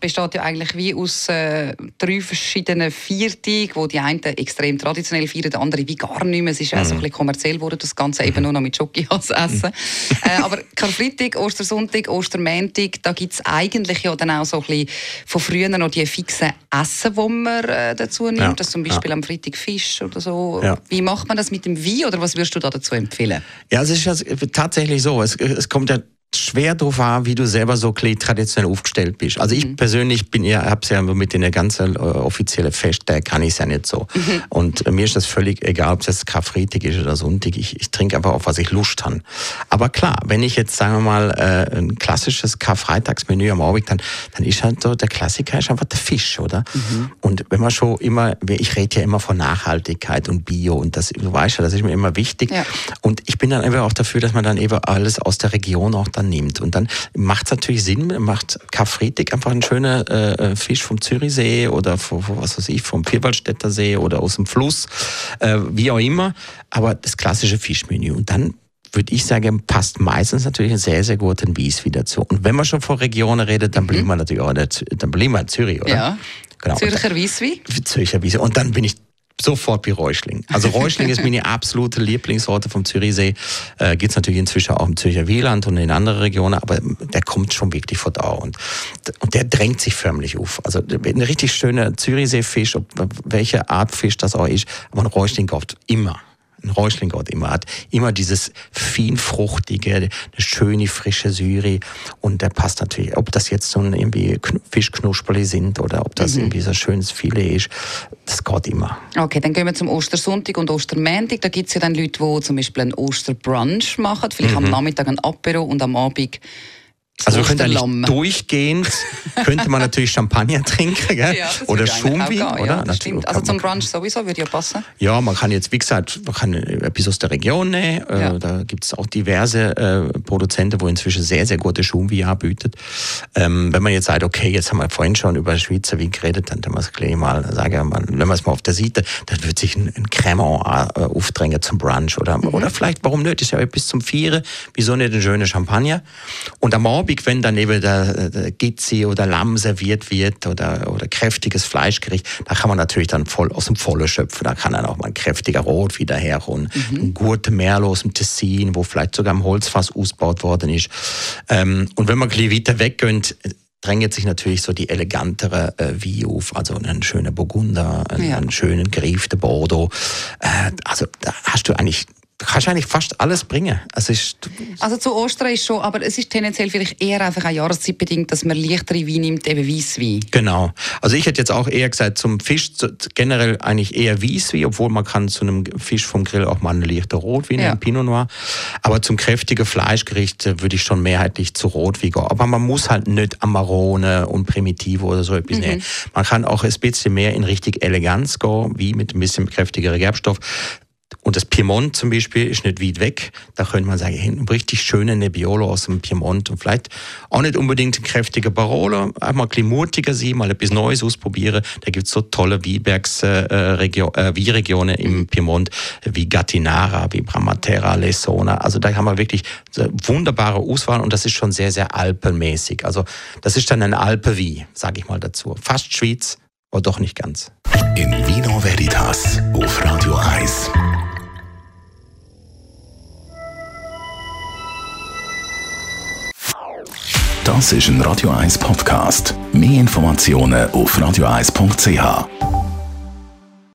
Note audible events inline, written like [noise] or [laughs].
besteht ja eigentlich wie aus äh, drei verschiedenen Viertagen, wo die einen extrem traditionell feiern, die anderen wie gar nicht mehr. Es ist auch so ein bisschen kommerziell geworden, das Ganze eben nur noch mit Schokihass essen. äh, aber Karfreitag, Ostersonntag, Ostermäntig, da gibt es eigentlich ja dann auch so ein bisschen von früher noch die fixen Essen, die man äh, dazu nimmt, ja. das zum Beispiel ja. am Freitag Fisch oder so. Ja. Wie macht man das mit dem Wein oder was würdest du da dazu empfehlen? Ja, es ist ja tatsächlich so. Es, es kommt ja schwer drauf an, wie du selber so traditionell aufgestellt bist. Also ich mhm. persönlich bin ja, hab's ja mit den ganzen äh, offiziellen Fest, da kann ich es ja nicht so. Mhm. Und äh, mir ist das völlig egal, ob es jetzt Karfreitag ist oder Sonntag. Ich, ich trinke einfach auf, was ich Lust habe. Aber klar, wenn ich jetzt, sagen wir mal, äh, ein klassisches Karfreitagsmenü am Abend, dann, dann ist halt so, der Klassiker ist einfach der Fisch, oder? Mhm. Und wenn man schon immer, ich rede ja immer von Nachhaltigkeit und Bio und das, du weißt ja, das ist mir immer wichtig. Ja. Und ich bin dann einfach auch dafür, dass man dann eben alles aus der Region auch dann nimmt. Und dann macht es natürlich Sinn, macht Karfreitag einfach ein schöner äh, Fisch vom Zürichsee oder vom, was weiß ich, vom Vierwaldstätter See oder aus dem Fluss, äh, wie auch immer. Aber das klassische Fischmenü. Und dann würde ich sagen, passt meistens natürlich ein sehr, sehr guter Wies wieder zu. Und wenn man schon von Regionen redet, dann mhm. bleiben wir natürlich auch in, dann bleiben wir in Zürich, oder? Ja. Genau. Zürcher Wieswi? Zürcher Wieswi. Und dann bin ich sofort wie Räuschling. Also Räuschling ist meine absolute Lieblingssorte vom Zürichsee. Äh, Gibt es natürlich inzwischen auch im Zürcher Wieland und in anderen Regionen, aber der kommt schon wirklich von da und, und der drängt sich förmlich auf. Also ein richtig schöner Zürichseefisch, welche Art Fisch das auch ist, aber ein Räuschling kauft immer ein Räuschlinggott immer hat. Immer dieses feinfruchtige, eine schöne, frische Syri. Und der passt natürlich, ob das jetzt so ein irgendwie Fischknusperli sind oder ob das mhm. irgendwie so ein schönes Filet ist, das geht immer. Okay, dann gehen wir zum Ostersonntag und Ostermäntig. Da gibt es ja dann Leute, die zum Beispiel einen Osterbrunch machen, vielleicht mhm. am Nachmittag ein Apero und am Abend also wir können eigentlich durchgehend, könnte man natürlich Champagner trinken, gell? [laughs] Ja, oder Schumwein, oder? Ja, das stimmt. Also zum Brunch sowieso würde ja passen. Ja, man kann jetzt, wie gesagt, man kann etwas aus der Region nehmen. Äh, ja. Da gibt es auch diverse äh, Produzenten, wo inzwischen sehr, sehr gute Schumwein anbieten. Ähm, wenn man jetzt sagt, okay, jetzt haben wir vorhin schon über Schweizer Wein geredet, dann kann man es gleich mal sagen, wenn man es mal auf der Seite, dann wird sich ein, ein Cremant äh, aufdrängen zum Brunch. Oder, mhm. oder vielleicht, warum nicht, ist ja bis zum Vieren, wieso nicht ein schöner Champagner? Und am Abend Abend, wenn dann eben der, der Gizzi oder Lamm serviert wird oder, oder kräftiges Fleischgericht, da kann man natürlich dann voll aus dem Vollen schöpfen. Da kann dann auch mal ein kräftiger Rot wieder herkommen. Mhm. Ein guter Merlot aus dem Tessin, wo vielleicht sogar im Holzfass ausgebaut worden ist. Ähm, und wenn man ein bisschen weiter weggeht, drängt sich natürlich so die elegantere äh, wie auf, also einen schönen Burgunder, einen, ja. einen schönen Griff de Bordeaux. Äh, also da hast du eigentlich du kannst eigentlich fast alles bringen. Also, ist, also zu Ostern ist schon, aber es ist tendenziell vielleicht eher einfach eine Jahreszeitbedingt, dass man leichtere Wein nimmt, eben Weisswein. Genau. Also ich hätte jetzt auch eher gesagt, zum Fisch generell eigentlich eher Weisswein, obwohl man kann zu einem Fisch vom Grill auch mal eine leichte Rotwein, ja. Pinot Noir. Aber zum kräftigen Fleischgericht äh, würde ich schon mehrheitlich zu Rotwein gehen. Aber man muss halt nicht Amarone und Primitivo oder so etwas mhm. nehmen. Man kann auch ein bisschen mehr in richtig Eleganz gehen, wie mit ein bisschen kräftigerem Gerbstoff. Und das Piemont zum Beispiel ist nicht weit weg. Da könnte man sagen, ein richtig schöner Nebbiolo aus dem Piemont und vielleicht auch nicht unbedingt ein kräftiger Barolo, einfach ein bisschen mutiger sein, mal etwas Neues ausprobieren. Da gibt es so tolle Wiebergs, äh, äh, Wieregionen im Piemont wie Gattinara, wie Bramatera, Lesona. Also da haben wir wirklich wunderbare Auswahl und das ist schon sehr, sehr alpenmäßig. Also das ist dann ein Alpe-Wie, sage ich mal dazu. Fast Schweiz, aber doch nicht ganz. In Vino Veritas auf Radio 1. Das ist ein Radio 1 Podcast. Mehr Informationen auf radio1.ch.